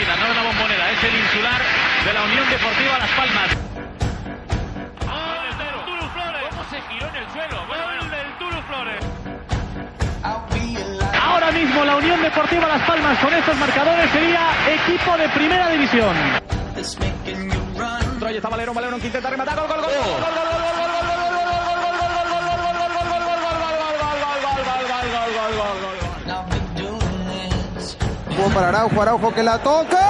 visita, no de la bombonera, es el insular de la Unión Deportiva Las Palmas. Ahora mismo la Unión Deportiva Las Palmas con estos marcadores sería equipo de primera división. Troyes está Valero, Valero intenta rematar, gol, gol, gol, gol, gol, gol. Jugó para Araujo, Araujo que la toca.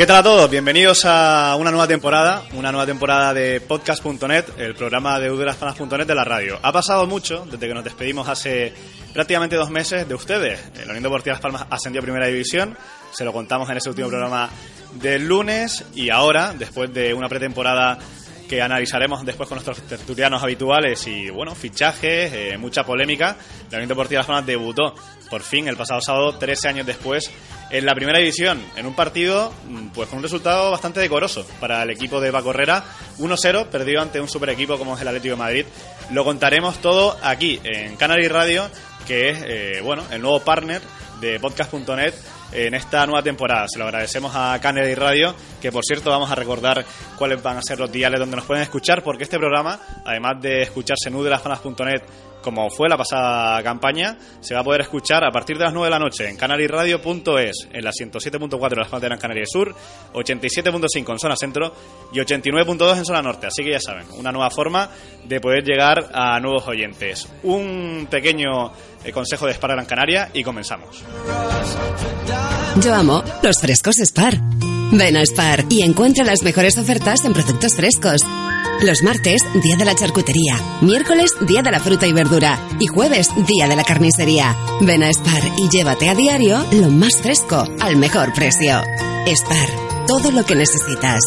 ¿Qué tal a todos? Bienvenidos a una nueva temporada, una nueva temporada de podcast.net, el programa de udelaspalmas.net de la radio. Ha pasado mucho desde que nos despedimos hace prácticamente dos meses de ustedes. La Unión Deportiva Las Palmas ascendió a Primera División, se lo contamos en ese último programa del lunes y ahora, después de una pretemporada que analizaremos después con nuestros tertulianos habituales y bueno, fichajes, eh, mucha polémica. La Unión Deportiva Las Palmas debutó por fin el pasado sábado, 13 años después, en la primera división, en un partido mm, pues con un resultado bastante decoroso para el equipo de Paco Herrera, 1-0, perdido ante un super equipo como es el Atlético de Madrid. Lo contaremos todo aquí en Canary Radio, que es eh, bueno, el nuevo partner de podcast.net en esta nueva temporada. Se lo agradecemos a Canary Radio, que por cierto vamos a recordar cuáles van a ser los diales donde nos pueden escuchar, porque este programa, además de escucharse en como fue la pasada campaña, se va a poder escuchar a partir de las 9 de la noche en canaryradio.es, en la 107.4 de las Palmas de Gran Canaria Sur, 87.5 en zona centro y 89.2 en zona norte. Así que ya saben, una nueva forma de poder llegar a nuevos oyentes. Un pequeño eh, consejo de Spar Gran Canaria y comenzamos. Yo amo los frescos Spar. Ven a Spar y encuentra las mejores ofertas en productos frescos. Los martes, día de la charcutería. Miércoles, día de la fruta y verdura. Y jueves, día de la carnicería. Ven a Spar y llévate a diario lo más fresco al mejor precio. Spar, todo lo que necesitas.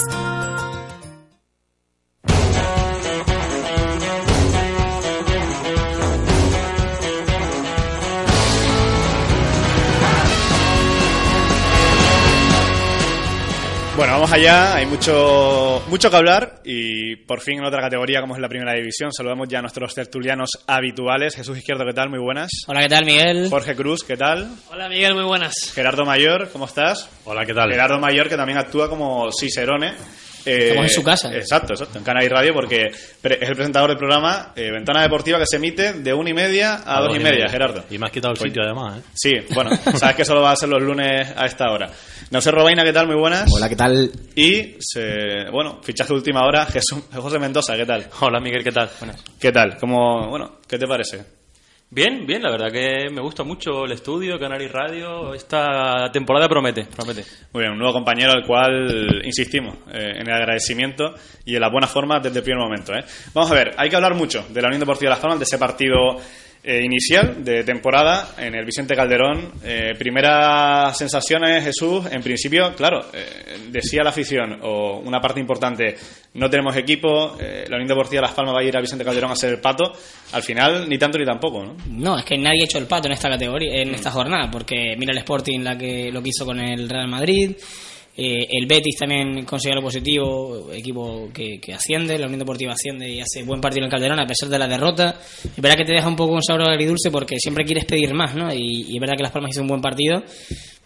Allá, hay mucho, mucho que hablar y por fin en otra categoría como es la primera división. Saludamos ya a nuestros tertulianos habituales. Jesús Izquierdo, ¿qué tal? Muy buenas. Hola, ¿qué tal, Miguel? Jorge Cruz, ¿qué tal? Hola, Miguel, muy buenas. Gerardo Mayor, ¿cómo estás? Hola, ¿qué tal? Gerardo Mayor, que también actúa como Cicerone. eh, Estamos en su casa. Exacto, exacto, en Canal y Radio, porque es el presentador del programa eh, Ventana Deportiva que se emite de una y media a, dos, y media, Gerardo. Y me has quitado el sitio además, ¿eh? Sí, bueno, sabes que solo va a ser los lunes a esta hora. No sé, Robaina, ¿qué tal? Muy buenas. Hola, ¿qué tal? Y, se, bueno, fichaje de última hora, Jesús, José Mendoza, ¿qué tal? Hola, Miguel, ¿qué tal? Buenas. ¿Qué tal? ¿Cómo, bueno, ¿qué te parece? Bien, bien, la verdad que me gusta mucho el estudio, Canary Radio. Esta temporada promete, promete. Muy bien, un nuevo compañero al cual insistimos eh, en el agradecimiento y en la buena forma desde el primer momento. ¿eh? Vamos a ver, hay que hablar mucho de la Unión Deportiva Las Palmas, de ese partido eh, inicial de temporada en el Vicente Calderón. Eh, primeras sensaciones, Jesús, en principio, claro, eh, decía la afición o una parte importante, no tenemos equipo, eh, la Unión Deportiva Las Palmas va a ir a Vicente Calderón a hacer el pato. Al final, ni tanto ni tampoco, ¿no? No, es que nadie ha hecho el pato en esta categoría, en esta jornada, porque mira el Sporting la que lo que hizo con el Real Madrid, eh, el Betis también consigue lo positivo, equipo que, que asciende, la Unión Deportiva asciende y hace buen partido en Calderón a pesar de la derrota. Es verdad que te deja un poco un sabor agridulce porque siempre quieres pedir más, ¿no? Y, es verdad que Las Palmas hizo un buen partido,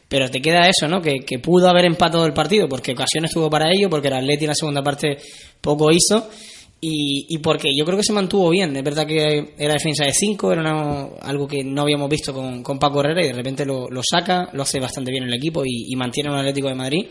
pero te queda eso, ¿no? Que, que pudo haber empatado el partido porque ocasiones tuvo para ello, porque el Atleti en la segunda parte poco hizo. Y, y porque yo creo que se mantuvo bien. Es verdad que era defensa de 5, era una- algo que no habíamos visto con, con Paco Herrera y de repente lo, lo saca, lo hace bastante bien el equipo y, y mantiene un Atlético de Madrid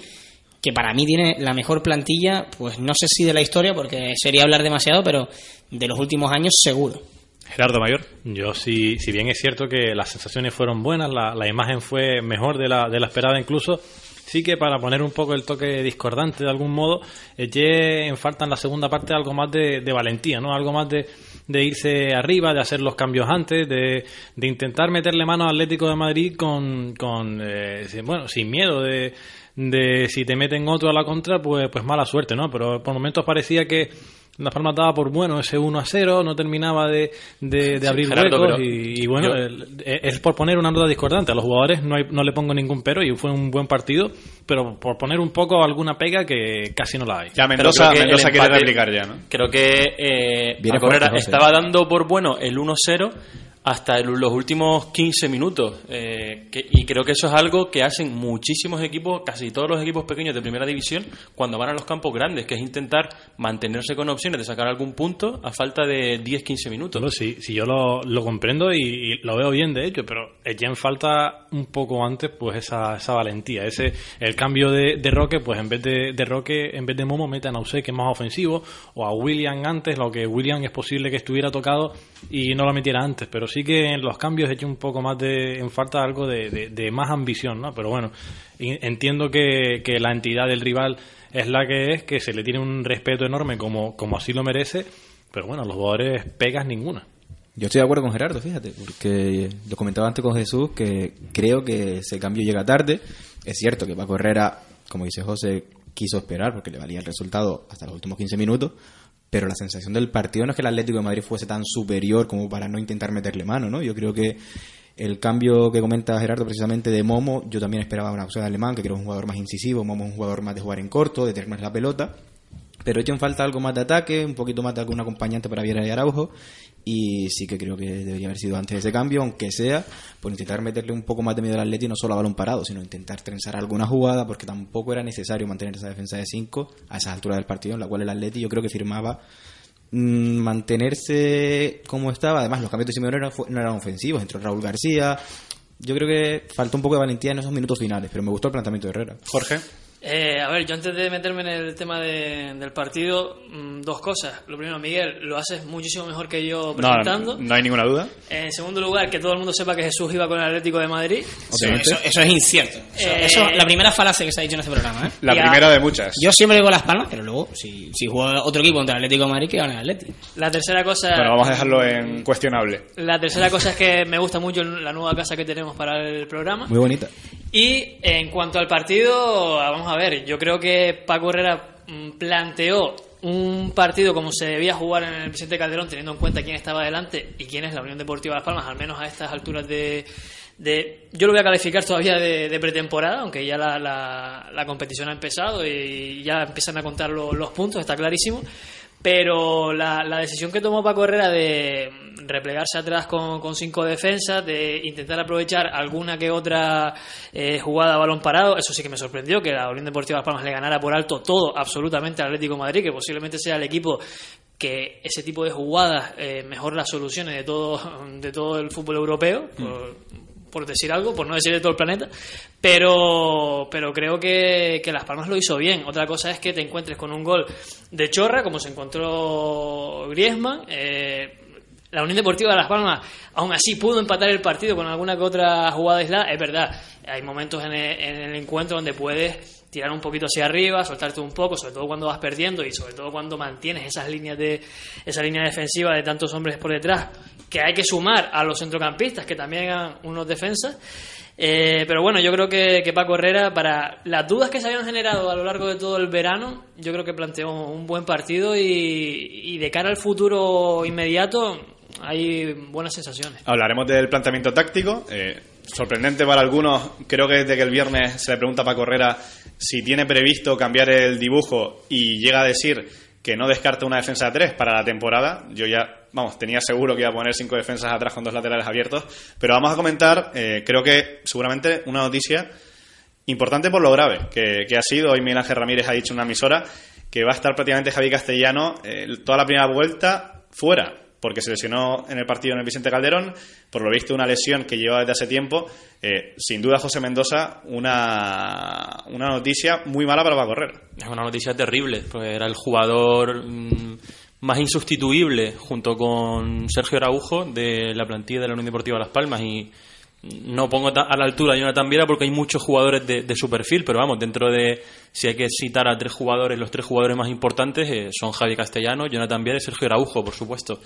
que para mí tiene la mejor plantilla, pues no sé si de la historia, porque sería hablar demasiado, pero de los últimos años seguro. Gerardo Mayor. Yo sí, si bien es cierto que las sensaciones fueron buenas, la, la imagen fue mejor de la, de la esperada incluso, sí que para poner un poco el toque discordante de algún modo, eché en falta en la segunda parte algo más de, de valentía, ¿no? Algo más de, irse arriba, de hacer los cambios antes, de, de intentar meterle mano al Atlético de Madrid con, con eh, bueno, sin miedo de, de si te meten otro a la contra, pues, pues mala suerte, ¿no? Pero por momentos parecía que Las Palmas daba por bueno ese 1 a 0, no terminaba de, de, de abrir Gerardo, huecos y, y bueno, yo- el- es por poner una nota discordante. A los jugadores no, hay- no le pongo ningún pero y fue un buen partido, pero por poner un poco alguna pega que casi no la hay. Ya Mendoza, que Mendoza quiere empate- replicar ya, ¿no? Creo que eh, Viene José. estaba dando por bueno el 1-0 hasta el- los últimos 15 minutos. eh, que- y creo que eso es algo que hacen muchísimos equipos, casi todos los equipos pequeños de primera división, cuando van a los campos grandes, que es intentar mantenerse con opciones de sacar algún punto a falta de 10-15 minutos. Si, si yo lo, lo comprendo y, lo veo bien, de hecho, pero eché en falta un poco antes pues esa, esa valentía, ese el cambio de, Roque, pues en vez de, de Roque, en vez de Momo, mete a Nausé, que es más ofensivo, o a William antes, lo que William es posible que estuviera tocado y no lo metiera antes, pero sí que en los cambios eché un poco más de, en falta algo de, de- de más ambición, ¿no? Pero bueno, entiendo que, que la entidad del rival es la que es, que se le tiene un respeto enorme como, como así lo merece, pero bueno, los jugadores pegas ninguna. Yo estoy de acuerdo con Gerardo, fíjate, porque lo comentaba antes con Jesús que creo que ese cambio llega tarde. Es cierto que Paco Herrera, como dice José, quiso esperar porque le valía el resultado hasta los últimos 15 minutos, pero la sensación del partido no es que el Atlético de Madrid fuese tan superior como para no intentar meterle mano, ¿no? Yo creo que el cambio que comenta Gerardo precisamente de Momo, yo también esperaba una opción de alemán, que creo es un jugador más incisivo, Momo es un jugador más de jugar en corto, de tener más la pelota, pero echo en falta algo más de ataque, un poquito más de algún acompañante para Viera y Araujo, y sí que creo que debería haber sido antes de ese cambio, aunque sea por intentar meterle un poco más de miedo al Atleti, no solo a balón parado, sino intentar trenzar alguna jugada, porque tampoco era necesario mantener esa defensa de 5 a esas alturas del partido, en la cual el Atleti yo creo que firmaba mantenerse como estaba, además los cambios de Simeone no no eran ofensivos, entró Raúl García, yo creo que faltó un poco de valentía en esos minutos finales, pero me gustó el planteamiento de Herrera. Jorge. Eh, a ver, yo antes de meterme en el tema de- del partido, mm, dos cosas. Lo primero, Miguel, lo haces muchísimo mejor que yo No, presentando. no hay ninguna duda. En segundo lugar, que todo el mundo sepa que Jesús iba con el Atlético de Madrid. Sí, eso, eso es incierto. Eso, Eh, eso- la primera falacia que se ha dicho en este programa. ¿eh? La primera de muchas. Yo siempre digo las palmas, pero luego, si, si juega otro equipo contra el Atlético de Madrid, que gane el Atlético. La tercera cosa... Bueno, vamos a dejarlo en cuestionable. La tercera cosa es que me gusta mucho la nueva casa que tenemos para el programa. Muy bonita. Y en cuanto al partido, vamos a ver, yo creo que Paco Herrera mm, planteó un partido como se debía jugar en el Vicente Calderón, teniendo en cuenta quién estaba delante y quién es la Unión Deportiva Las Palmas, al menos a estas alturas de... de- yo lo voy a calificar todavía de, de pretemporada, aunque ya la, la- competición ha empezado y ya empiezan a contar lo- los puntos, está clarísimo. Pero la, la decisión que tomó Paco Herrera de replegarse atrás con, cinco defensas, de intentar aprovechar alguna que otra eh, jugada a balón parado, eso sí que me sorprendió, que la Unión Deportiva Las Palmas le ganara por alto todo, absolutamente al Atlético de Madrid, que posiblemente sea el equipo que ese tipo de jugadas eh, mejor las soluciones de todo, de todo el fútbol europeo, por, por decir algo, por no decir de todo el planeta, pero, pero creo que, que Las Palmas lo hizo bien. Otra cosa es que te encuentres con un gol de chorra, como se encontró Griezmann. eh, la Unión Deportiva de Las Palmas, aún así, pudo empatar el partido con alguna que otra jugada aislada. Es verdad, hay momentos en el, en el encuentro donde puedes tirar un poquito hacia arriba, soltarte un poco, sobre todo cuando vas perdiendo y sobre todo cuando mantienes esas líneas de esa línea defensiva de tantos hombres por detrás, que hay que sumar a los centrocampistas que también hagan unos defensas. Eh, pero bueno, yo creo que, que Paco para las dudas que se habían generado a lo largo de todo el verano, yo creo que planteó un buen partido y, y de cara al futuro inmediato hay buenas sensaciones. Hablaremos del planteamiento táctico. eh, sorprendente para algunos, creo que desde que el viernes se le pregunta a Paco si tiene previsto cambiar el dibujo y llega a decir que no descarta una defensa de tres para la temporada. Yo ya, vamos, tenía seguro que iba a poner cinco defensas atrás con dos laterales abiertos. Pero vamos a comentar, eh, creo que seguramente una noticia importante por lo grave que, ha sido. Hoy Miguel Ramírez ha dicho en una emisora que va a estar prácticamente Javi Castellano eh, toda la primera vuelta fuera, porque se lesionó en el partido en el Vicente Calderón, por lo visto una lesión que lleva desde hace tiempo. Eh, sin duda, José Mendoza, una, una noticia muy mala para Paco Herrera. Es una noticia terrible, porque era el jugador mm, más insustituible junto con Sergio Araujo de la plantilla de la Unión Deportiva Las Palmas y no pongo a la altura de Jonathan Viera porque hay muchos jugadores de, de su perfil, pero vamos, dentro de, si hay que citar a tres jugadores, los tres jugadores más importantes eh, son Javi Castellano, Jonathan Viera y Sergio Araujo, por supuesto.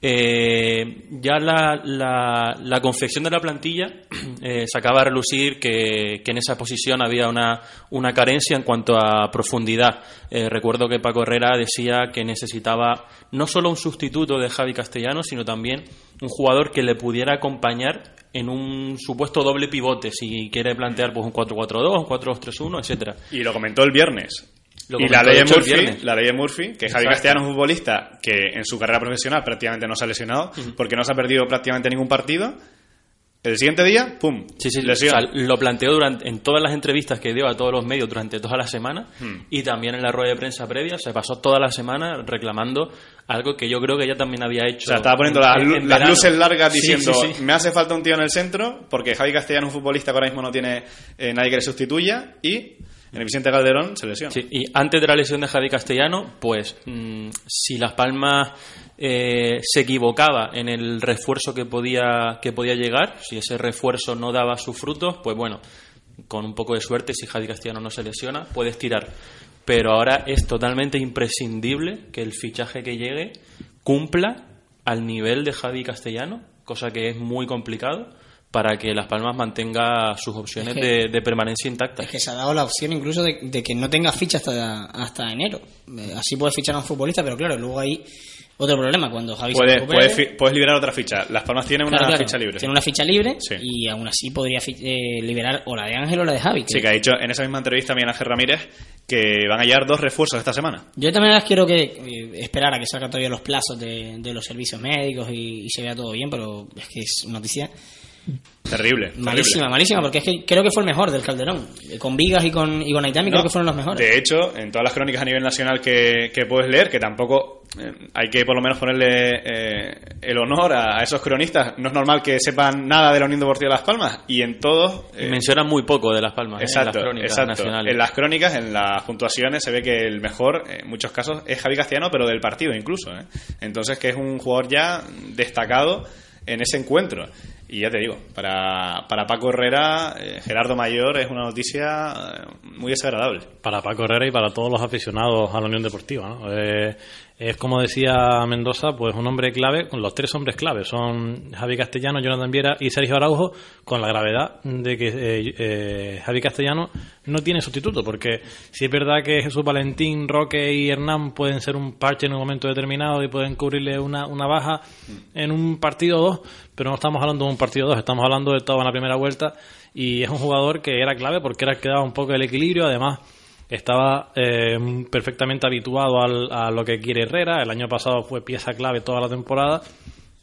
Eh, ya la, la, la confección de la plantilla eh, sacaba a relucir que, que en esa posición había una, una carencia en cuanto a profundidad. Eh, recuerdo que Paco Herrera decía que necesitaba no solo un sustituto de Javi Castellano, sino también un jugador que le pudiera acompañar en un supuesto doble pivote, si quiere plantear pues un 4-4-2, un 4-2-3-1, etcétera. Y lo comentó el viernes. Y la ley, de Murphy, la ley de Murphy, que Javi. Castellano es un futbolista que en su carrera profesional prácticamente no se ha lesionado, porque no se ha perdido prácticamente ningún partido. El siguiente día, ¡pum! Sí, sí, lesión. o sea, lo planteó durante, en todas las entrevistas que dio a todos los medios durante toda la semana Hmm. y también en la rueda de prensa previa. Se pasó toda la semana reclamando algo que yo creo que ya también había hecho. O sea, estaba poniendo en- las, en- lu- en las verano. luces largas diciendo sí, sí. me hace falta un tío en el centro porque Javi Castellano es un futbolista que ahora mismo no tiene eh, nadie que le sustituya y en el Vicente Calderón se lesiona. Sí, y antes de la lesión de Javi Castellano, pues mm, si Las Palmas eh, se equivocaba en el refuerzo que podía, que podía llegar, si ese refuerzo no daba sus frutos, pues bueno, con un poco de suerte, si Javi Castellano no se lesiona, puedes tirar. Pero ahora es totalmente imprescindible que el fichaje que llegue cumpla al nivel de Javi Castellano, cosa que es muy complicado para que Las Palmas mantenga sus opciones Es que- de, de permanencia intactas. Es que se ha dado la opción incluso de, de que no tenga ficha hasta, hasta enero. Eh, Así puedes fichar a un futbolista, pero claro, luego hay otro problema. Cuando Javi se Puedes, recupere- puedes, puedes liberar otra ficha. Las Palmas tienen Claro, una claro, ficha libre. Tiene una ficha libre Sí. y aún así podría eh, liberar o la de Ángel o la de Javi. que- Sí, que ha dicho en esa misma entrevista Miguel Ángel Ramírez que van a llegar dos refuerzos esta semana. Yo también quiero que eh, esperar a que salgan todavía los plazos de, de los servicios médicos y, y se vea todo bien, pero es que es noticia Terrible. malísima, terrible. malísima, porque es que creo que fue el mejor del Calderón. Eh, Con Vigas y con, y con Aitami creo que fueron los mejores. De hecho, en todas las crónicas a nivel nacional que, que puedes leer, que tampoco eh, hay que por lo menos ponerle eh, el honor a, a esos cronistas, no es normal que sepan nada de la Unión Deportiva de Las Palmas, y en todos... eh, Mencionan muy poco de Las Palmas ¿eh? Exacto, en las crónicas exacto. nacionales. En las crónicas, en las puntuaciones, se ve que el mejor, en muchos casos, es Javi Castellano, pero del partido incluso. ¿eh? Entonces, que es un jugador ya destacado en ese encuentro. Y ya te digo, para, para Paco Herrera, eh, Gerardo Mayor es una noticia eh, muy desagradable. Para Paco Herrera y para todos los aficionados a la Unión Deportiva. ¿no? Eh, es como decía Mendoza, pues un hombre clave, los tres hombres clave, son Javi Castellano, Jonathan Viera y Sergio Araujo, con la gravedad de que eh, eh, Javi Castellano no tiene sustituto, porque si es verdad que Jesús Valentín, Roque y Hernán pueden ser un parche en un momento determinado y pueden cubrirle una, una baja en un partido o dos, pero no estamos hablando de un partido o dos, estamos hablando de todo en la primera vuelta y es un jugador que era clave porque era el que daba un poco el equilibrio, además estaba eh, perfectamente habituado al- a lo que quiere Herrera. El año pasado fue pieza clave toda la temporada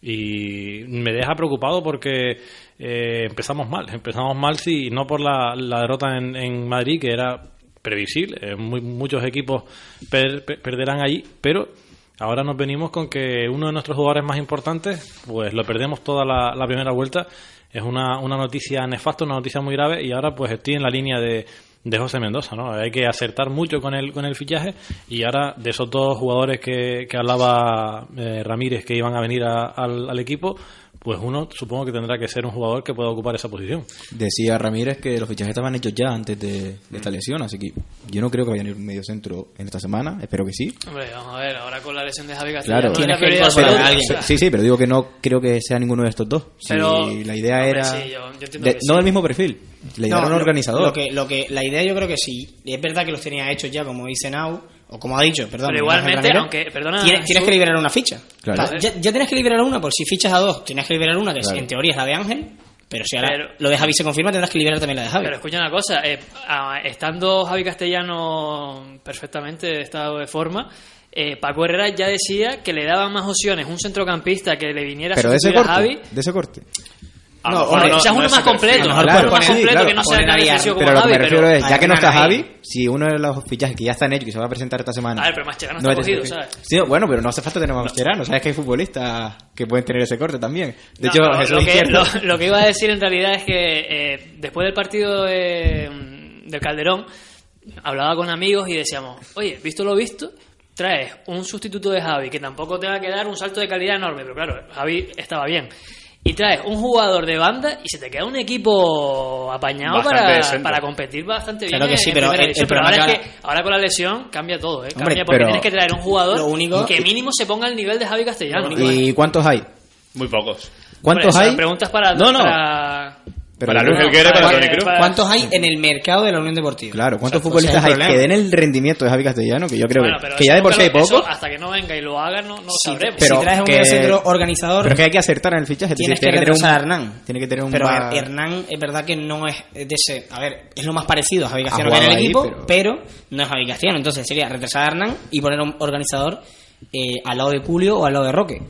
y me deja preocupado porque eh, empezamos mal. Empezamos mal, sí, no por la, la derrota en, en Madrid, que era previsible. eh, muy- muchos equipos per- per- perderán allí, pero ahora nos venimos con que uno de nuestros jugadores más importantes, pues lo perdemos toda la, la primera vuelta. Es una, una noticia nefasta, una noticia muy grave y ahora pues estoy en la línea de, de José Mendoza, ¿no? Hay que acertar mucho con el, con el fichaje y ahora de esos dos jugadores que, que hablaba eh, Ramírez que iban a venir al, al equipo, pues uno supongo que tendrá que ser un jugador que pueda ocupar esa posición. Decía Ramírez que los fichajes estaban hechos ya antes de, de esta lesión, así que yo no creo que vaya a ir un medio centro en esta semana, espero que sí. Hombre, vamos a ver, ahora con la lesión de Javi Castellano Claro, Tienes que incorporar a alguien. Sí, sí, pero digo que no creo que sea ninguno de estos dos. Si Pero- la idea hombre, era. sí, yo- yo entiendo de- que no del mismo perfil. La idea No, era un lo- organizador. Lo que, lo que, la idea yo creo que sí. Es verdad que los tenía hechos ya, como dice Nau, o como ha dicho, perdón. Pero igualmente, aunque- perdona, Tienes, que liberar una ficha. Claro. Ya, ya tienes que liberar una, por si fichas a dos, tienes que liberar una, que Claro. en teoría es la de Ángel, pero si ahora Pero- lo de Javi se confirma, tendrás que liberar también la de Javi. Pero escucha una cosa, eh, a- estando Javi Castellano perfectamente de estado de forma, eh, Paco Herrera ya decía que le daban más opciones un centrocampista que le viniera a pero de ese sustituir a corte. Javi. De ese corte. A No, mejor hombre, no- quizás no uno es más completo, A lo más completo claro, que no sea tan a- como Pero lo que Javi, me refiero es, ya que no está. Javi, si uno de los fichajes que ya están hechos y se va a presentar esta semana. A ver, pero Mascherano no está es de cogido. ¿sabes? Sí, bueno, pero no hace falta tener más Mascherano. Sabes que hay futbolistas que pueden tener ese corte también. De No, hecho, lo, que, Izquierdo- lo- lo que iba a decir en realidad es que eh, después del partido de- del Calderón hablaba con amigos y decíamos, oye, visto lo visto, traes un sustituto de Javi que tampoco te va a quedar un salto de calidad enorme, pero claro, Javi estaba bien. Y traes un jugador de banda y se te queda un equipo apañado para, para competir bastante bien. Claro que sí, en pero el- el. Pero ahora, es que, ahora con la lesión cambia todo, ¿eh? Hombre, Cambia porque tienes que traer un jugador Lo único- que mínimo se ponga al nivel de Javi Castellano. ¿Y cuántos hay? Muy pocos. ¿Cuántos Hombre, hay? esa pregunta es para... No, no. para- Pero Para Luis Helguera y para para- Tony Cruz. ¿Cuántos hay en el mercado de la Unión Deportiva? Claro, ¿cuántos Exacto, futbolistas ese es hay que den el rendimiento de Javi Castellano? Que yo creo Bueno, que, pero que ya de por sí hay poco. hasta que no venga y lo haga, no, no Si, sabremos. pero si traes un que- centro organizador, Pero es que hay que acertar en el fichaje. tienes tiene que tener un- a Hernán. Tiene que tener un Pero más- Hernán es verdad que no es de ese. A ver, es lo más parecido a Javi Castellano que en el equipo, ahí, pero... no es Javi Castellano. Entonces sería retrasar a Hernán y poner un organizador eh, al lado de Julio o al lado de Roque.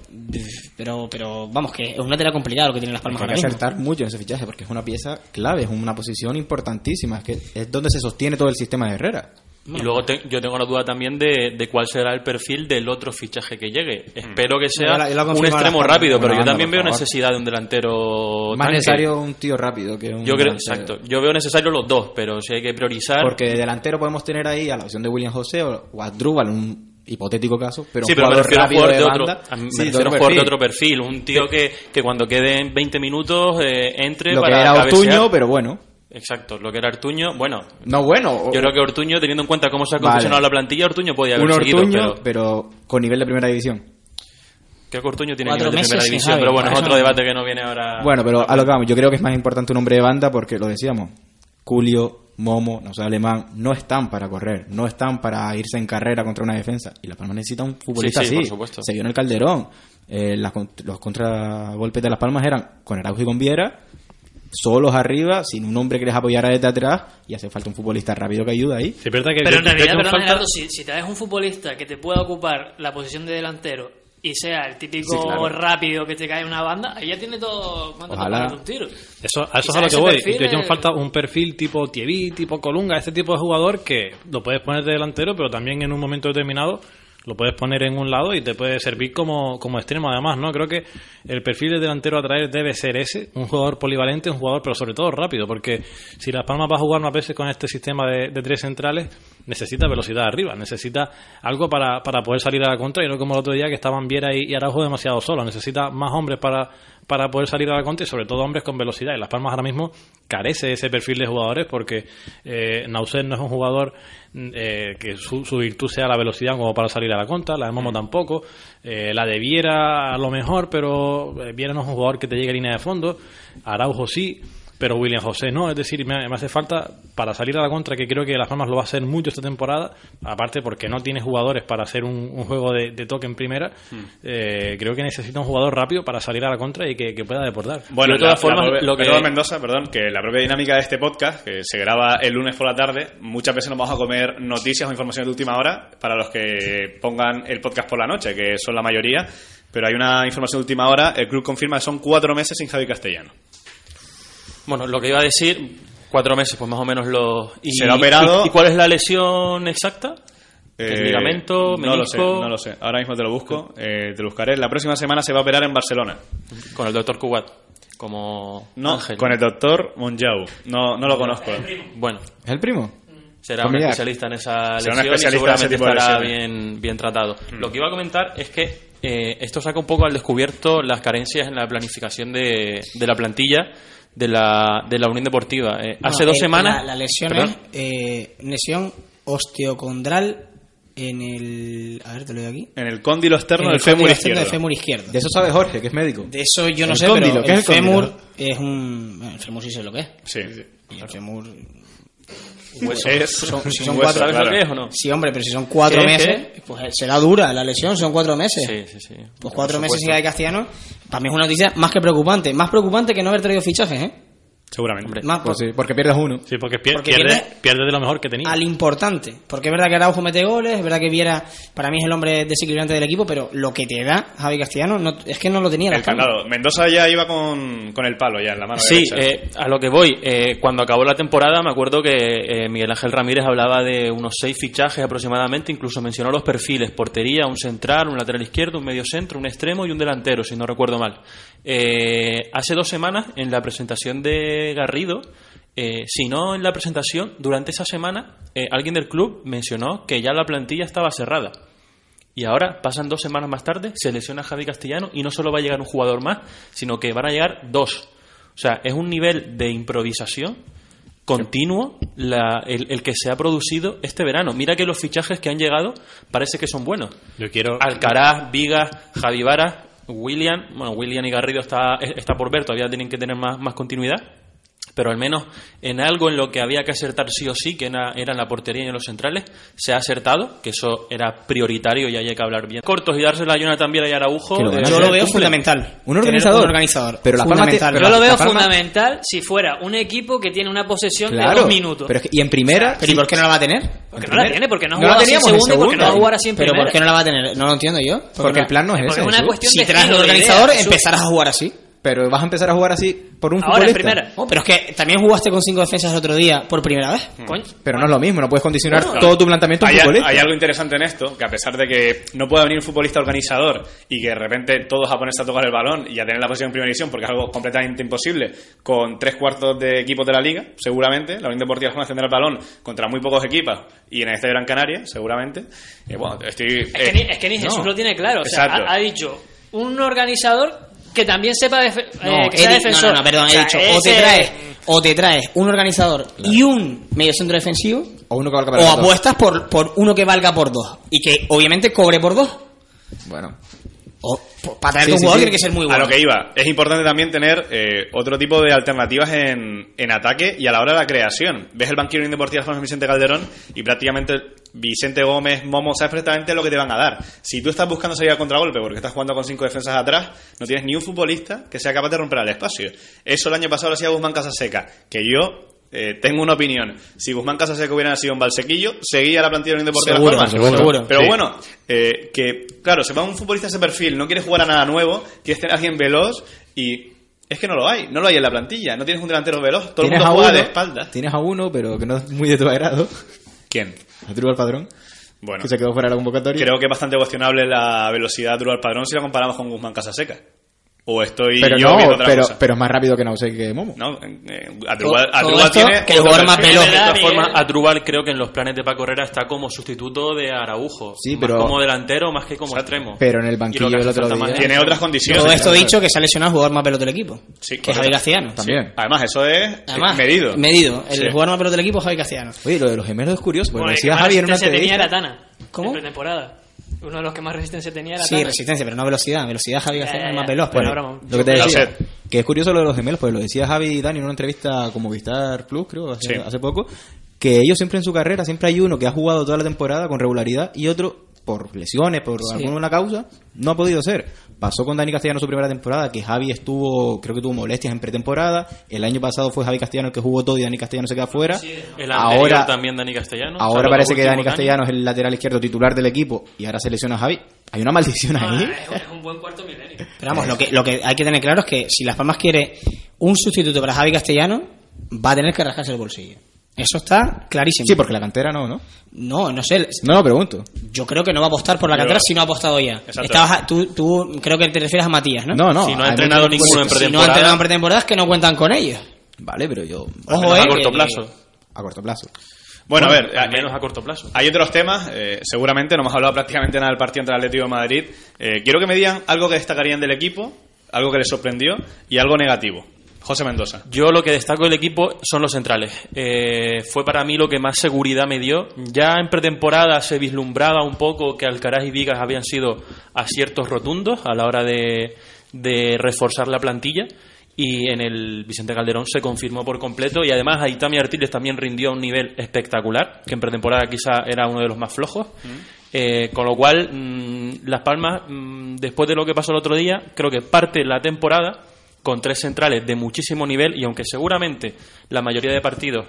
Pero, pero vamos, que es una tela complicada lo que tienen las Hay palmas que ahora mismo. acertar mucho en ese fichaje porque es una pieza clave, es una posición importantísima, es que es donde se sostiene todo el sistema de Herrera. Y luego te- yo tengo la duda también de, de cuál será el perfil del otro fichaje que llegue. Espero que sea Yo la- yo la un extremo rápido, pero yo también veo favor. necesidad de un delantero Más tanque. necesario un tío rápido que un Yo creo, delantero. exacto. Yo veo necesario los dos, pero si hay que priorizar. Porque de delantero podemos tener ahí a la opción de William José o, o a Drubal, un hipotético caso, pero sí, un pero me jugador rápido de de otro, banda. a- me Sí, de refiero a un otro jugador de perfil. otro perfil, un tío que, que cuando queden 20 minutos eh, entre Lo que para era cabecear. Ortuño, pero bueno. Exacto, lo que era Ortuño, bueno, No bueno. yo creo que Ortuño, teniendo en cuenta cómo se ha Vale. confeccionado la plantilla, Ortuño podía haber un seguido, Ortuño, pero pero con nivel de primera división. creo que Ortuño tiene nivel de primera división, pero bueno, es otro debate que no viene ahora. Bueno, pero a lo que vamos, yo creo que es más importante un hombre de banda porque lo decíamos. Julio, Momo, no sé, Alemán, no están para correr, no están para irse en carrera contra una defensa. Y La Palma necesita un futbolista Sí, sí, así. por supuesto. Se vio en el Calderón. Eh, las con- los contragolpes de Las Palmas eran con Araujo y con Viera, solos arriba, sin un hombre que les apoyara desde atrás, y hace falta un futbolista rápido que ayude ahí. Sí, es verdad que Pero en realidad, tengo perdón, falta- Gerardo, si, si traes un futbolista que te pueda ocupar la posición de delantero y sea el típico Sí, claro. rápido que te cae en una banda, ya tiene todo. ¿Cuánto te Ojalá. un tiro? Eso, a eso es a lo que voy. tengo es- falta un perfil tipo Tievi, tipo Colunga, este tipo de jugador que lo puedes poner de delantero, pero también en un momento determinado lo puedes poner en un lado y te puede servir como, como extremo además, ¿no? Creo que el perfil de delantero a traer debe ser ese, un jugador polivalente, un jugador pero sobre todo rápido, porque si Las Palmas va a jugar más veces con este sistema de, de tres centrales, necesita velocidad arriba, necesita algo para, para poder salir a la contra y no como el otro día que estaban Viera y, y Araujo demasiado solos, necesita más hombres para, para poder salir a la contra y sobre todo hombres con velocidad. Y Las Palmas ahora mismo carece de ese perfil de jugadores porque eh, Nauset no es un jugador eh, que su, su virtud sea la velocidad como para salir a la contra, la de Momo tampoco, eh, la de Viera a lo mejor, pero eh, Viera no es un jugador que te llegue a línea de fondo, Araujo sí. Pero William José no, es decir, me, hace falta para salir a la contra, que creo que Las Palmas lo va a hacer mucho esta temporada, aparte porque no tiene jugadores para hacer un, un juego de, de toque en primera, eh, creo que necesita un jugador rápido para salir a la contra y que, que pueda deportar. Bueno, De todas formas, lo que- Mendoza, perdón, que la propia dinámica de este podcast, que se graba el lunes por la tarde, muchas veces nos vamos a comer noticias o informaciones de última hora para los que pongan el podcast por la noche, que son la mayoría, pero hay una información de última hora, el club confirma que son cuatro meses sin Javi Castellano. Bueno, lo que iba a decir, cuatro meses, pues más o menos lo. Y, Será operado- ¿Y, y cuál es la lesión exacta? ¿El Eh, ligamento, no lo sé, no lo sé. Ahora mismo te lo busco, eh, te lo buscaré. La próxima semana se va a operar en Barcelona. Con el doctor Cubat, como No, Ángel. con el doctor Monjau. No, no lo conozco. Bueno, ¿Es el primo? será un Familiar. especialista en esa Será un lesión y especialista en ese seguramente tipo de estará lesiones. bien, bien tratado. Lo que iba a comentar es que eh, esto saca un poco al descubierto las carencias en la planificación de, de la plantilla de la, de la Unión Deportiva. Eh, hace dos el- semanas... La, la lesión Perdón. es eh, lesión osteocondral en el. A ver, te lo doy aquí. En el cóndilo externo En del el fémur cóndilo externo izquierdo. del fémur izquierdo. De eso sabe Jorge, que es médico. De eso yo no El sé, cóndilo, pero ¿qué el es el cóndilo? fémur es un. bueno, el fémur sí sé lo que es. Sí. Y el fémur. Son- si son hueso, cuatro, ¿Sabes claro. lo que es o no? Sí, hombre, pero si son cuatro ¿Qué, meses, pues será dura la lesión, son cuatro meses. Sí, sí, sí. Pues cuatro meses sin de castellano, para mí es una noticia más que preocupante. Más preocupante que no haber traído fichajes, ¿eh? Seguramente. Más Pues sí, porque pierdes uno. Sí, porque, pier- Porque pierde, pierde- pierde de lo mejor que tenía. al importante. Porque es verdad que Araujo mete goles, es verdad que Viera, para mí es el hombre desequilibrante del equipo, pero lo que te da Javi Castellano no, es que no lo tenía en El candado. Mendoza ya iba con, con el palo ya en la mano Sí, derecha. eh, a lo que voy. eh, cuando acabó la temporada me acuerdo que eh, Miguel Ángel Ramírez hablaba de unos seis fichajes aproximadamente, incluso mencionó los perfiles, portería, un central, un lateral izquierdo, un medio centro, un extremo y un delantero, si no recuerdo mal. Eh, hace dos semanas, en la presentación de Garrido, eh, si no en la presentación, durante esa semana, eh, alguien del club mencionó que ya la plantilla estaba cerrada. Y ahora pasan dos semanas más tarde, se lesiona Javi Castellano y no solo va a llegar un jugador más, sino que van a llegar dos. O sea, es un nivel de improvisación continuo la- el, el que se ha producido este verano. Mira que los fichajes que han llegado parece que son buenos. Yo quiero. Alcaraz, Vigas, Javi Varas, William, bueno, William y Garrido está, está por ver, todavía tienen que tener más, más continuidad, pero al menos en algo en lo que había que acertar sí o sí, que era, era en la portería y en los centrales, se ha acertado, que eso era prioritario y ahí hay que hablar bien. Cortos y dársela a Jonathan Viera y a Araujo. Lo eh, Yo lo veo fundamental. Un organizador. Un organizador. Pero la Palma fundamental. te- Yo lo veo Palma- fundamental si fuera un equipo que tiene una posesión de dos minutos. Pero es que- y en primera. Pero ¿y por qué no la va a tener? porque no la tiene, porque no ha No la teníamos en segundo y porque no va a jugar así en Pero. ¿por qué no la va a tener? No lo entiendo yo. Porque el plan no es Porque ese. es una cuestión Si de das el organizador, empezarás a jugar así. Pero vas a empezar a jugar así por un Ahora futbolista. primera. Oh, pero es que también jugaste con cinco defensas el otro día por primera vez. Coño. Pero no es lo mismo, no puedes condicionar Bueno, todo tu planteamiento a un hay, futbolista. hay algo interesante en esto, que a pesar de que no pueda venir un futbolista organizador y que de repente todos a ponerse a tocar el balón y a tener la posición en primera división, porque es algo completamente imposible, con tres cuartos de equipos de la liga, seguramente, la Unión Deportiva es tendrá el balón contra muy pocos equipos y en el Estadio Gran Canaria, seguramente. Y bueno, estoy... Es que ni, es que ni Jesús no. lo tiene claro. O sea, ha, ha dicho un organizador que también sepa defe- eh, que he sea defensor. no, no, no, perdón, O sea, he dicho, o te traes, o te traes un organizador y un mediocentro defensivo, O uno que valga para o apuestas por, por uno que valga por dos y que obviamente cobre por dos. Bueno. O para traer Sí, un sí, jugador sí. tiene que ser muy A bueno. lo que iba, es importante también tener eh, otro tipo de alternativas en, en ataque y a la hora de la creación. Ves el banquillo de Deportiva Juan Vicente Calderón y prácticamente Vicente Gómez, Momo, sabes perfectamente lo que te van a dar. Si tú estás buscando salir al contragolpe porque estás jugando con cinco defensas atrás, no tienes ni un futbolista que sea capaz de romper el espacio. Eso el año pasado lo hacía Guzmán Casaseca, que yo eh, tengo una opinión. Si Guzmán Casaseca hubiera sido un balsequillo, seguía la plantilla de Unión Deportiva Seguro, Las Palmas. seguro. Pero Sí. bueno, eh, que claro, se va un futbolista de ese perfil, no quiere jugar a nada nuevo, quieres tener a alguien veloz y es que no lo hay, no lo hay en la plantilla, no tienes un delantero veloz, todo el Tienes mundo a juega uno, de espaldas. Tienes a uno, pero que no es muy de tu agrado. ¿Quién? A al Padrón. Bueno, Que se quedó fuera de la convocatoria. creo que es bastante cuestionable la velocidad de al Padrón si la comparamos con Guzmán Casaseca. O estoy pero yo no, viendo otra pero, cosa. pero es más rápido que Nausek y que Momo. No, eh, Adrubal, Adrubal esto, tiene que veloz. De todas formas, Adrubal creo que en los planes de Paco Herrera está como sustituto de Araujo. Sí, Más pero- como delantero más que como extremo. Pero en el banquillo del otro día- más Tiene otras condiciones. Todo esto claro. dicho que se ha lesionado el jugador más pelota del equipo. Sí, que es Javi. Castellano. También. Además, eso es Además, medido. Medido. El Sí. jugador más pelota del equipo es Javi Castellano. Oye, lo de los gemelos es curioso, porque Bueno, decía más Javi en una resistencia tenía entrevista. Tana. ¿Cómo? En pretemporada. Uno de los que más resistencia tenía era Sí, resistencia, pero no velocidad. Velocidad Javi ya, es más veloz. Bueno, pero- broma. Lo que te decía, que es curioso lo de los gemelos, pues lo decía Javi y Dani en una entrevista como Vistar Plus, creo, hace, Sí. hace poco, que ellos siempre en su carrera, siempre hay uno que ha jugado toda la temporada con regularidad y otro, por lesiones, por alguna causa, no ha podido ser. Pasó con Dani Castellano su primera temporada, que Javi estuvo, creo que tuvo molestias en pretemporada, el año pasado fue Javi Castellano el que jugó todo y Dani Castellano se queda fuera. El ahora también Dani Castellano. ahora parece que Dani Castellano es el lateral izquierdo titular del equipo y ahora se lesiona a Javi. Hay una maldición Ah, ahí. es, es un buen cuarto milenio. Pero vamos, lo que, lo que hay que tener claro es que si Las Palmas quiere un sustituto para Javi Castellano, va a tener que rascarse el bolsillo. Eso está clarísimo. Sí, porque la cantera no, ¿no? No, no sé. No, no, pregunto. Yo creo que no va a apostar por la Yo- cantera si no ha apostado ya. Estabas- tú, tú creo que te refieres a Matías, ¿no? No, no. Si no ha entrenado ninguno en futbolistas. Si no ha pretemporada. entrenado en pretemporada es que no cuentan con ellos. Vale, pero yo. Ojo, menos eh. a corto que- plazo. A corto plazo. Bueno, a ver, al eh, menos a corto plazo. Hay otros temas, eh, seguramente no hemos hablado prácticamente nada del partido entre el Atlético de Madrid. Eh, quiero que me digan algo que destacarían del equipo, algo que les sorprendió y algo negativo. José Mendoza. Yo lo que destaco del equipo son los centrales. Eh, fue para mí lo que más seguridad me dio. Ya en pretemporada se vislumbraba un poco que Alcaraz y Vigas habían sido aciertos rotundos a la hora de, de reforzar la plantilla. Y en el Vicente Calderón se confirmó por completo. Y además Aitami Artiles también rindió a un nivel espectacular, que en pretemporada quizá era uno de los más flojos. Eh, con lo cual, mm, Las Palmas, mm, después de lo que pasó el otro día, creo que parte la temporada con tres centrales de muchísimo nivel y aunque seguramente la mayoría de partidos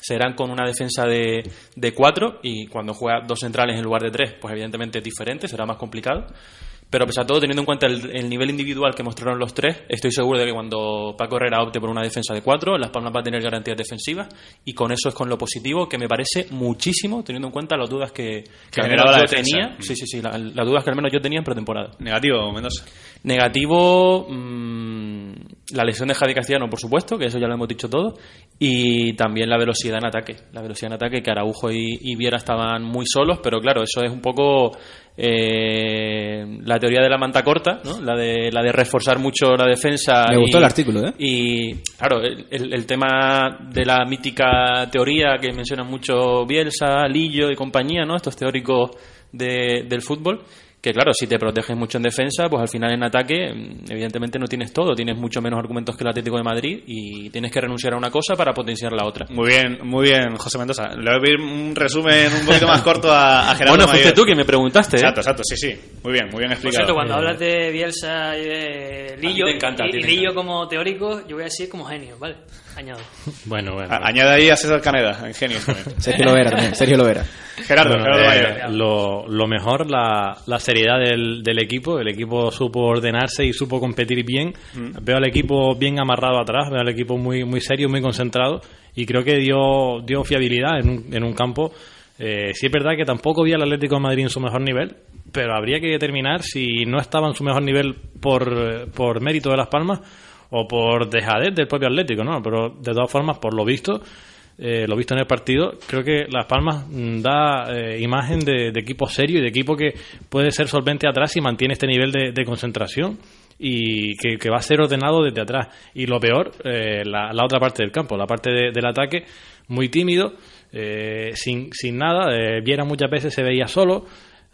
serán con una defensa de, de cuatro y cuando juega dos centrales en lugar de tres, pues evidentemente es diferente, será más complicado. Pero pese a todo, teniendo en cuenta el, el nivel individual que mostraron los tres, estoy seguro de que cuando Paco Herrera opte por una defensa de cuatro, Las Palmas va a tener garantías defensivas y con eso es con lo positivo que me parece muchísimo, teniendo en cuenta las dudas que, que al menos la yo defensa. tenía. Sí, sí, sí, la- las dudas que al menos yo tenía en pretemporada. Negativo, Mendoza. Negativo, mm, la lesión de Javi Castellano, por supuesto, que eso ya lo hemos dicho todo, y también la velocidad en ataque. La velocidad en ataque, que Araujo y, y Viera estaban muy solos, pero claro, eso es un poco eh, la teoría de la manta corta, ¿no? la, de, la de reforzar mucho la defensa. Me gustó el artículo, ¿eh? Y claro, el, el- el tema de la mítica teoría que mencionan mucho Bielsa, Lillo y compañía, ¿no? estos teóricos de- del fútbol. Que claro, si te proteges mucho en defensa, pues al final en ataque, mm, evidentemente no tienes todo, tienes mucho menos argumentos que el Atlético de Madrid y tienes que renunciar a una cosa para potenciar la otra. Muy bien, muy bien, José Mendoza. Le voy a pedir un resumen un poquito más corto a, a Gerardo Bueno, fuiste tú quien me preguntaste. ¿eh? Exacto, exacto, sí, sí. Muy bien, muy bien Por explicado. cierto, cuando hablas de Bielsa y de Lillo, te encanta, a y, Lillo como teórico, yo voy a decir como genio, ¿vale? Añado. Bueno, bueno. A- Añade ahí a César Caneda, en genio también. Sergio Lovera también, Sergio Lovera. Gerardo, Bueno, Gerardo eh, lo, lo mejor, la, la seriedad del, del equipo. El equipo supo ordenarse y supo competir bien. Veo al equipo bien amarrado atrás, veo al equipo muy, muy serio, muy concentrado. Y creo que dio, dio fiabilidad en un, en un campo. Eh, sí es verdad que tampoco vi al Atlético de Madrid en su mejor nivel, pero habría que determinar si no estaba en su mejor nivel por, por mérito de Las Palmas o por dejadez del propio Atlético, ¿no? Pero de todas formas, por lo visto, eh, lo visto en el partido, creo que Las Palmas mm, da eh, imagen de, equipo serio y de equipo que puede ser solvente atrás y mantiene este nivel de, de concentración y que, que va a ser ordenado desde atrás. Y lo peor, eh, la, la otra parte del campo, la parte de- del ataque, muy tímido, eh, sin, sin nada. Eh, Viera muchas veces se veía solo,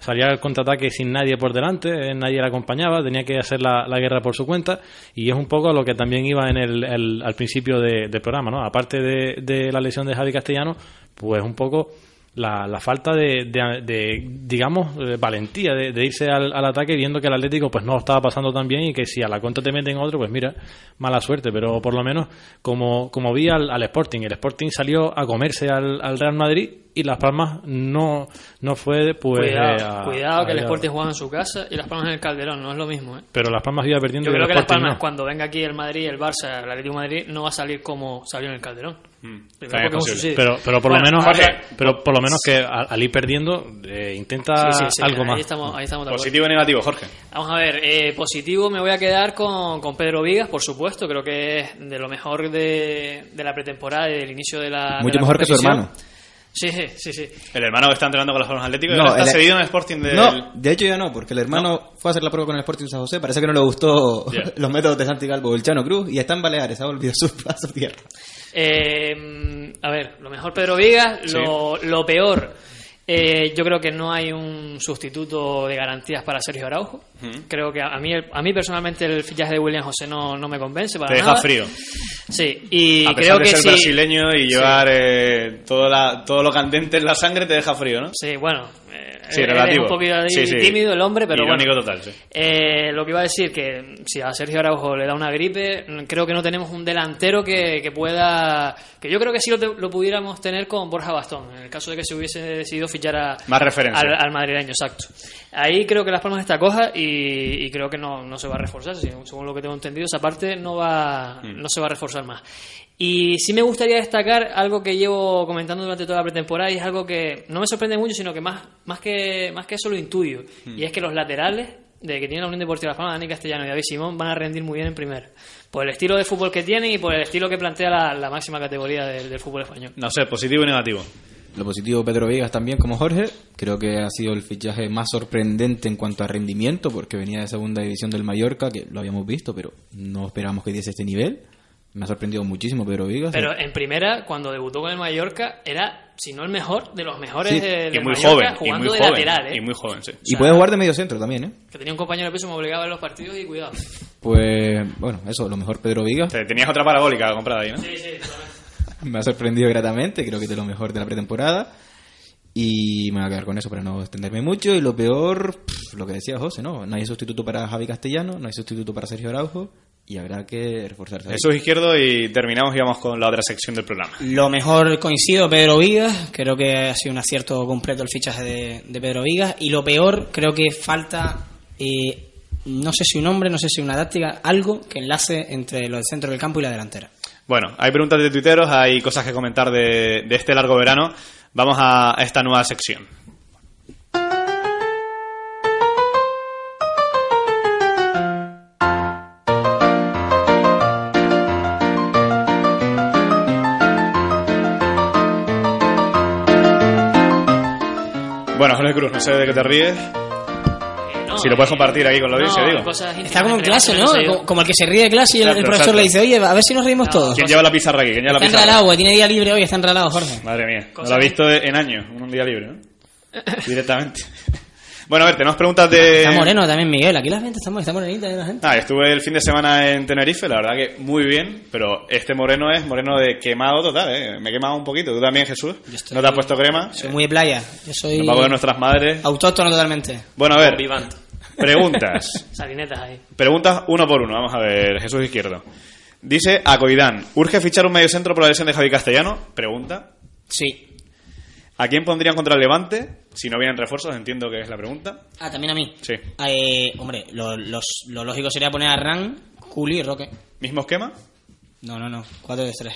salía al contraataque sin nadie por delante, eh, nadie le acompañaba, tenía que hacer la, la guerra por su cuenta y es un poco lo que también iba en el, el- al principio de- del programa, ¿no? Aparte de, de la lesión de Javi Castellano, pues un poco la, la falta de, de- de, digamos, eh, valentía de, de irse al, al ataque viendo que el Atlético pues no estaba pasando tan bien y que si a la contra te meten otro, pues mira, mala suerte, pero por lo menos como, como vi al, al Sporting, el Sporting salió a comerse al, al Real Madrid y Las Palmas no, no fue pues... cuidado, eh, a- cuidado que el Sporting juega en su casa y Las Palmas en el Calderón, no es lo mismo, ¿eh? Pero Las Palmas iba perdiendo Yo creo que Las Palmas, no. cuando venga aquí el Madrid, el Barça, el Atlético de Madrid, no va a salir como salió en el Calderón. Primero es posible. Pero, pero por Bueno, lo menos, Jorge, pero por lo menos que al, ir perdiendo eh, intenta sí, sí, sí, algo ahí más. Estamos, ahí estamos de. Positivo y negativo, Jorge. Vamos a ver, eh, positivo me voy a quedar con, con Pedro Vigas, por supuesto, creo que es de lo mejor de, de la pretemporada y del inicio de la. de Mucho la mejor que su hermano. Sí, sí, sí. El hermano que está entrenando con las Palmas Atlético No, está el- cedido en el Sporting del... No, de hecho ya no, porque el hermano fue a hacer la prueba con el Sporting San José, parece que no le gustó los métodos de Santi Galbo, el Chano Cruz, y está en Baleares, ha olvidado su paso tierra. Eh, a ver, lo mejor Pedro Vigas, lo, lo peor. eh, yo creo que no hay un sustituto de garantías para Sergio Araujo. Creo que a mí, a mí personalmente el fichaje de William José no, no me convence para Te deja nada. frío. Sí, y a pesar creo de que ser sí. brasileño y llevar eh, todo, la- todo lo candente en la sangre te deja frío, ¿no? Sí, bueno, eh, Sí, es relativo. un poquito ahí Sí, sí. tímido el hombre, pero Irónico bueno. total, sí. Eh, lo que iba a decir que si a Sergio Araujo le da una gripe, creo que no tenemos un delantero que, que pueda. que yo creo que sí lo, lo pudiéramos tener con Borja Bastón, en el caso de que se hubiese decidido fichar a, Más referencia. al, al madrileño, exacto. Ahí creo que Las Palmas está coja y, y creo que no, no se va a reforzar, según, según lo que tengo entendido, esa parte no, va, Mm. no se va a reforzar más. Y sí me gustaría destacar algo que llevo comentando durante toda la pretemporada y es algo que no me sorprende mucho, sino que más, más, que, más que eso lo intuyo. Mm. Y es que los laterales de que tiene la Unión Deportiva Las Palmas, Dani Castellano y David Simón, van a rendir muy bien en primera. Por el estilo de fútbol que tienen y por el estilo que plantea la, la máxima categoría del, del fútbol español. No sé, positivo y negativo. Lo positivo Pedro Vigas también como Jorge, creo que ha sido el fichaje más sorprendente en cuanto a rendimiento, porque venía de segunda división del Mallorca, que lo habíamos visto, pero no esperábamos que diese este nivel. Me ha sorprendido muchísimo Pedro Vigas. Pero en primera, cuando debutó con el Mallorca, era, si no el mejor, de los mejores Sí. de, Y muy Mallorca, joven, y jugando muy de joven. lateral, ¿eh? Y muy joven, sí. y puede jugar de medio centro también, ¿eh? Que tenía un compañero de peso, me obligaba a ver los partidos y cuidado. Pues, bueno, eso, lo mejor Pedro Vigas. Te- Tenías otra parabólica comprada ahí, ¿no? Sí, sí, Me ha sorprendido gratamente, creo que de lo mejor de la pretemporada. Y me voy a quedar con eso para no extenderme mucho. Y lo peor, pff, lo que decía José, ¿no? No hay sustituto para Javi Castellano, no hay sustituto para Sergio Araujo. Y habrá que reforzarse. Jesús Izquierdo y terminamos y vamos con la otra sección del programa. Lo mejor coincido, Pedro Vigas. Creo que ha sido un acierto completo el fichaje de, de Pedro Vigas. Y lo peor, creo que falta, eh, no sé si un hombre, no sé si una táctica, algo que enlace entre lo del centro del campo y la delantera. Bueno, hay preguntas de tuiteros, hay cosas que comentar de, de este largo verano. Vamos a esta nueva sección. Bueno, Jorge Cruz, no sé de qué te ríes. Si lo puedes compartir aquí con la audiencia, No, digo. Está como en clase, ¿no? Como- Como el que se ríe de clase y el, el profesor exacto. le dice, oye, a ver si nos reímos todos. ¿Quién lleva la pizarra aquí? ¿Quién lleva la Está pizarra? enralado, güey, tiene día libre hoy, está enralado, Jorge. Madre mía, no lo ha visto en años, un día libre, ¿no? Directamente. Bueno, a ver, tenemos preguntas de... Está moreno también, Miguel. Aquí la gente está, está morenita, ¿eh, la gente. Ah, estuve el fin de semana en Tenerife, la verdad que muy bien, pero este moreno es moreno de quemado total, ¿eh? Me he quemado un poquito. ¿Tú también, Jesús? estoy- ¿No te has puesto crema? Soy muy de playa. Yo soy Nos vamos de nuestras madres. autóctono totalmente. Bueno, a ver, preguntas. Salinetas ahí. Preguntas uno por uno. Vamos a ver, Jesús Izquierdo. Dice Acoidán, ¿urge fichar un medio centro por la lesión de Javi Castellano? Pregunta. Sí. ¿A quién pondrían contra el Levante? Si no vienen refuerzos, entiendo que es la pregunta. Ah, también a mí. Sí. Eh, hombre, lo, los- lo lógico sería poner a Ran, Juli y Roque. ¿Mismo esquema? No, no, no. 4 de 3.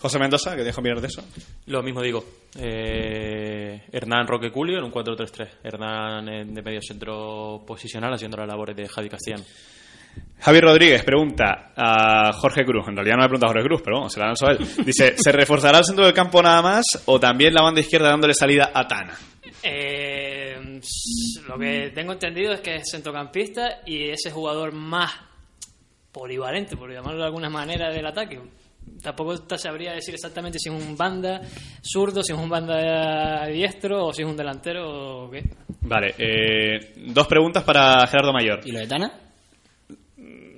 José Mendoza, que dejo mirar de eso. Lo mismo digo. Eh, Hernán Roque Culio en un 4-3-3. Hernán en- de medio centro posicional haciendo las labores de Javi Castellano. Javi Rodríguez pregunta a Jorge Cruz. En realidad no le pregunta a Jorge Cruz, pero vamos, se la lanzo a él. Dice, ¿se reforzará el centro del campo nada más o también la banda izquierda dándole salida a Tana? Eh, lo que tengo entendido es que es centrocampista y ese jugador más polivalente, por llamarlo de alguna manera, del ataque. Tampoco sabría decir exactamente si es un banda zurdo, si es un banda diestro o si es un delantero o qué. Vale, eh, dos preguntas para Gerardo Mayor. ¿Y lo de Tana?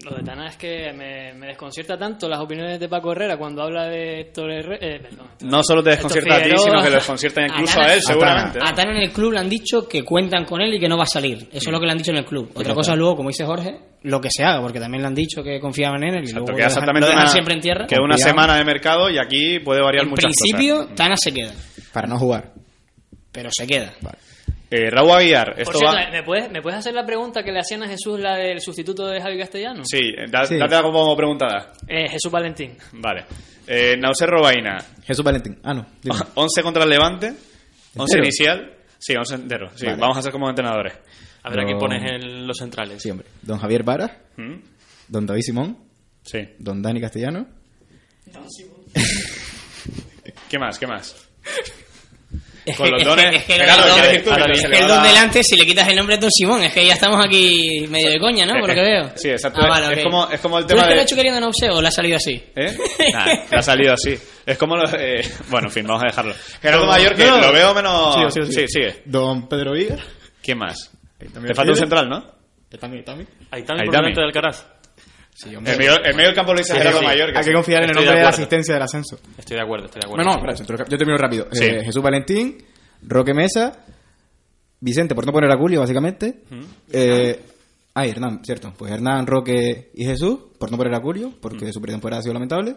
Lo de Tana es que me, me desconcierta tanto las opiniones de Paco Herrera cuando habla de Héctor Herrera. eh, perdón, No solo te desconcierta a ti, sino que le desconcierta incluso a él, seguramente. ¿no? A Tana en el club le han dicho que cuentan con él y que no va a salir. Eso es lo que le han dicho en el club. Otra cosa es luego, como dice Jorge, lo que se haga, porque también le han dicho que confiaban en él y Exacto, luego queda lo dejan, exactamente lo dejan una, siempre en tierra. queda una semana de mercado y aquí puede variar En muchas principio, cosas. Tana se queda, Para no jugar. pero se queda. Eh, Raúl Aguiar, Por esto cierto, va... ¿me puedes, ¿me puedes hacer la pregunta que le hacían a Jesús, la del sustituto de Javi Castellano? Sí, da- Sí. date como preguntada. Eh, Jesús Valentín. Vale. Eh, Nauser Robaina, Jesús Valentín. Ah, no. dime. 11 contra el Levante, 11 ¿Entero? inicial. Sí, 11 entero. Sí, Vale. vamos a ser como entrenadores. A ver, aquí pones en los centrales. Sí, hombre. Don Javier Vara, ¿Mm? don David Simón, Sí. don Dani Castellano. ¿Qué más? ¿Qué más? Es Con que- los dones- es el don- delante, si le quitas el nombre es Don Simón, es que ya estamos aquí medio de coña, ¿no? Por lo que veo. Sí, exacto. Ah, vale, es, como, es como el ¿Tú tema que lo de... ha hecho queriendo no o le ha salido así? ¿Eh? Nah, le ha salido así. Es como... lo- eh, Bueno, en fin, vamos a dejarlo. Gerardo Mayor, que no. lo veo menos... Sigo, sigo. Sí, sigue. Don Pedro Villa. ¿Quién más? Te falta un central, ¿no? Ahí está Ahí por delante de Alcaraz. Sí, El medio, el medio del campo lo dice Sí, Gerardo sí. Mayor. Hay que confiar en el Estoy de la asistencia del ascenso. Estoy de acuerdo, estoy de acuerdo. No, no, espera, yo termino rápido. Eh, Jesús Valentín, Roque Mesa, Vicente, por no poner a Julio, básicamente. Eh, ah, Hernán, cierto. Pues Hernán, Roque y Jesús, por no poner a Julio, porque su pretemporada ha sido lamentable.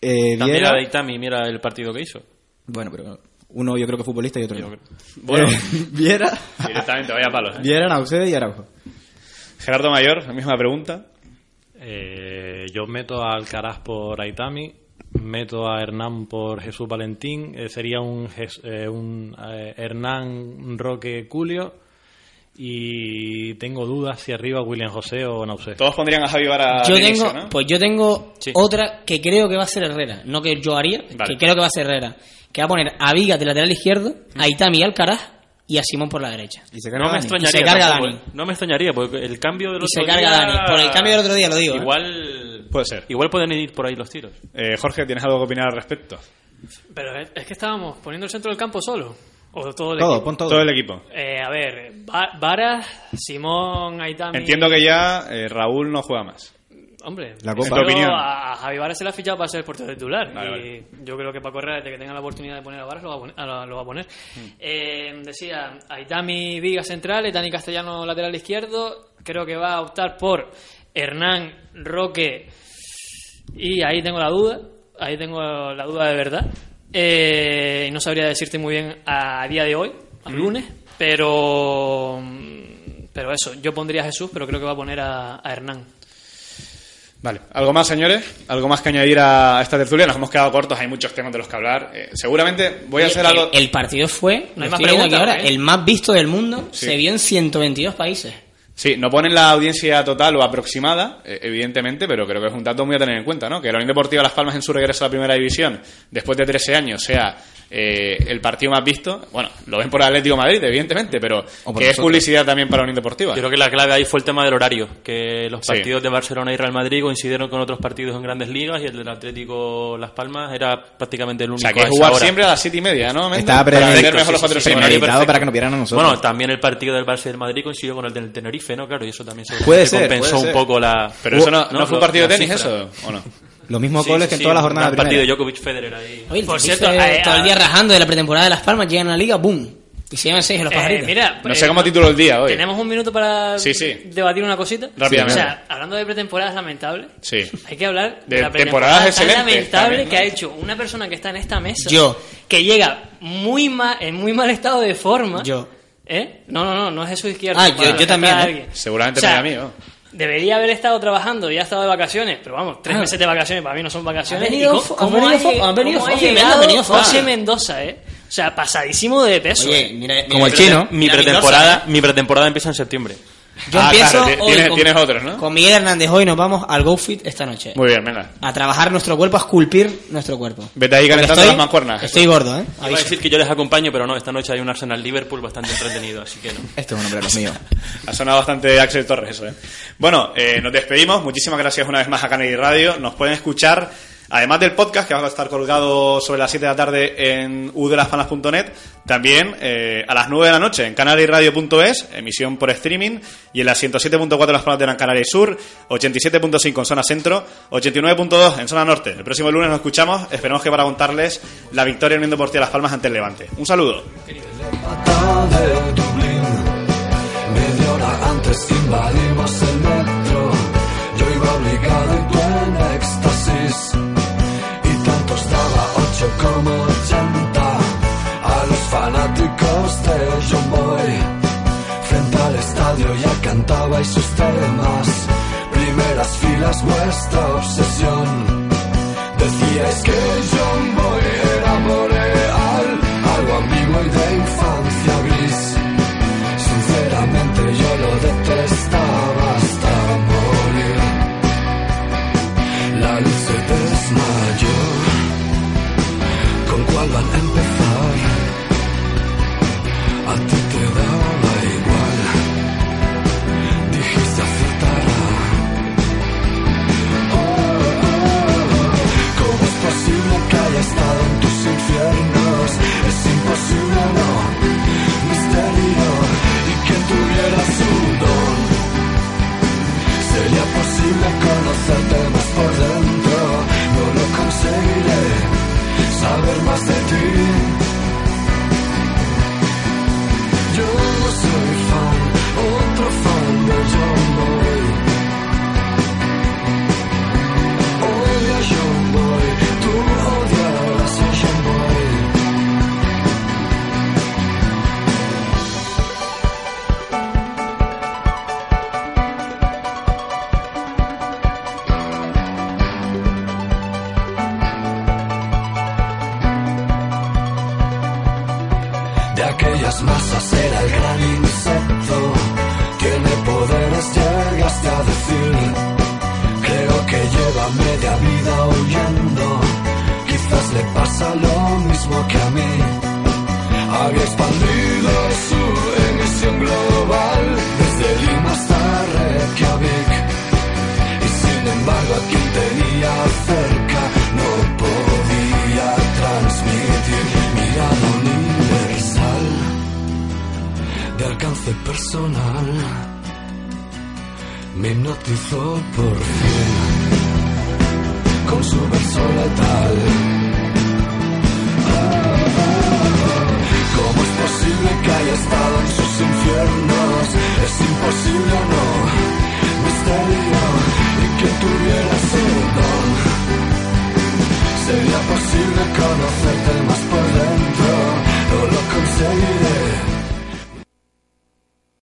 Eh, También Viera, a Deitami, mira el partido que hizo. bueno, pero uno yo creo que es futbolista y otro no. Bueno. Eh, Viera, Directamente, vaya palos. Viera, Naucede y Araujo. Gerardo Mayor, la misma pregunta. Eh, yo meto a Alcaraz por Aitami, meto a Hernán por Jesús Valentín, eh, sería un, eh, un eh, Hernán Roque Culio y tengo dudas si arriba William José o Nausé. Todos pondrían a Javi Vara Yo de tengo, inicio, ¿no? pues yo tengo Sí. otra que creo que va a ser Herrera, no que yo haría, Vale. que creo que va a ser Herrera, que va a poner a Vigas de lateral izquierdo, a Itami y Alcaraz y a Simón por la derecha. Y se carga No me Dani. extrañaría. Y se carga tampoco, Dani. ¿eh? No me extrañaría, porque el cambio del Y se otro carga día... Dani. Por el cambio del otro día lo digo. ¿eh? Igual... Puede ser. Igual pueden ir por ahí los tiros. Eh, Jorge, ¿tienes algo que opinar al respecto? Pero es, que estábamos poniendo el centro del campo solo. O todo el Todo, equipo. pon todo. Todo el equipo. Eh, a ver, Va- Varas, Simón, Aitami. Entiendo que ya eh, Raúl no juega más. Hombre, La Copa. A, a Javi Varas se le ha fichado para ser el portero titular. Vale, y yo creo que para correr, desde que tenga la oportunidad de poner a Varas, lo va a poner. a la- lo va a poner. Mm. Eh, decía, Aitami Viga central, Dani Castellano lateral izquierdo. Creo que va a optar por Hernán Roque. Y ahí tengo la duda. Ahí tengo la duda de verdad. Eh, y no sabría decirte muy bien a día de hoy, al lunes. Pero. Pero eso, yo pondría a Jesús, pero creo que va a poner a, a Hernán. Vale. ¿Algo más, señores? ¿Algo más que añadir a esta tertulia? Nos hemos quedado cortos, hay muchos temas de los que hablar. Eh, seguramente voy a hacer el, algo... el partido fue, No hay más preguntas, ahora, ¿eh? el más visto del mundo, Sí. se vio en 122 países. Sí, no ponen la audiencia total o aproximada, eh, evidentemente, pero creo que es un dato muy a tener en cuenta, ¿no? Que la Unión Deportiva Las Palmas en su regreso a la Primera División, después de 13 años, sea eh, el partido más visto, bueno, lo ven por Atlético de Madrid, evidentemente, pero que es publicidad también para Unión Deportiva. Yo creo que la clave ahí fue el tema del horario, que los Sí. partidos de Barcelona y Real Madrid coincidieron con otros partidos en grandes ligas y el del Atlético Las Palmas era prácticamente el o único. sea, que a jugar hora. siempre a las siete y media, ¿no? Estaba para los Sí, sí, para que nos vieran a nosotros. Bueno, también el partido del Barça y del Madrid coincidió con el del Tenerife, ¿no? Claro, y eso también se Puede ser, compensó puede un poco la. Pero eso no, ¿no fue un partido de tenis, cifra. eso, ¿o no? Los mismos Sí, goles sí, que en sí, toda la un jornada gran partido. Djokovic Federer ahí. Oye, Por cierto, eh, todo el ah, día rajando de la pretemporada de Las Palmas, llegan a la liga, ¡boom! Y se llaman seis en los Eh, pajaritos. mira, No eh, sé cómo titulo el día hoy. Tenemos un minuto para Sí, sí. debatir una cosita. Rápidamente. O sea, hablando de pretemporadas lamentables, Sí. hay que hablar de, De la temporadas pretemporada tan lamentable también, ¿no? que ha hecho una persona que está en esta mesa. Yo. Que llega muy mal, en muy mal estado de forma. Yo. ¿Eh? No, no, no, no es Jesús Izquierdo. Ah, yo- yo también, a alguien. Seguramente O sea, no era mío. Debería haber estado trabajando y ha estado de vacaciones, pero vamos, tres Ah. meses de vacaciones para mí no son vacaciones. Ha venido ¿Y fo- cómo- ha cómo venido ha. José Mendoza, ¿eh? O sea, pasadísimo de peso. Oye, ¿eh? mira, mira, Como el chino. Mi pretemporada, ¿eh? mi pretemporada empieza en septiembre. Yo Ah, empiezo claro, hoy tienes- con, tienes otros, ¿no? con Miguel Hernández. Hoy nos vamos al GoFit esta noche. Muy bien, venga. A trabajar nuestro cuerpo, a esculpir nuestro cuerpo. Vete ahí calentando estoy- las mancuernas. Estoy gordo, ¿eh? Iba a decir que yo les acompaño, pero no, esta noche hay un Arsenal-Liverpool bastante entretenido, así que no. Este es un hombre de los míos. Ha sonado bastante Axel Torres eso, ¿eh? Bueno, eh, nos despedimos. Muchísimas gracias una vez más a Canary Radio. Nos pueden escuchar, además del podcast que va a estar colgado sobre las 7 de la tarde en udelaspanas.net, también eh, a las 9 de la noche en canaryradio.es, emisión por streaming, y en las 107.4 en las Palmas de Gran Canaria Sur, 87.5 en zona centro, 89.2 en zona norte. El próximo lunes nos escuchamos. Esperemos que para contarles la victoria en Unión Deportiva Las Palmas ante el Levante. Un saludo. de como 80. A los fanáticos de John Boy. Frente al estadio ya cantabais sus temas. Primeras filas, vuestra obsesión. Decíais que Aquellas masas era el gran insecto. Tiene poderes, llegaste a decir. Creo que lleva media vida huyendo. Quizás le pasa lo mismo que a mí. Había expandido su emisión global desde Lima hasta Reykjavik. Y sin embargo, a quien tenía cerca personal. Me hipnotizó por fin con su verso letal. ¿Cómo es posible que haya estado en sus infiernos? Es imposible o no, misterio, y que tuviera su don. Sería posible conocerte más por dentro, no lo conseguiré,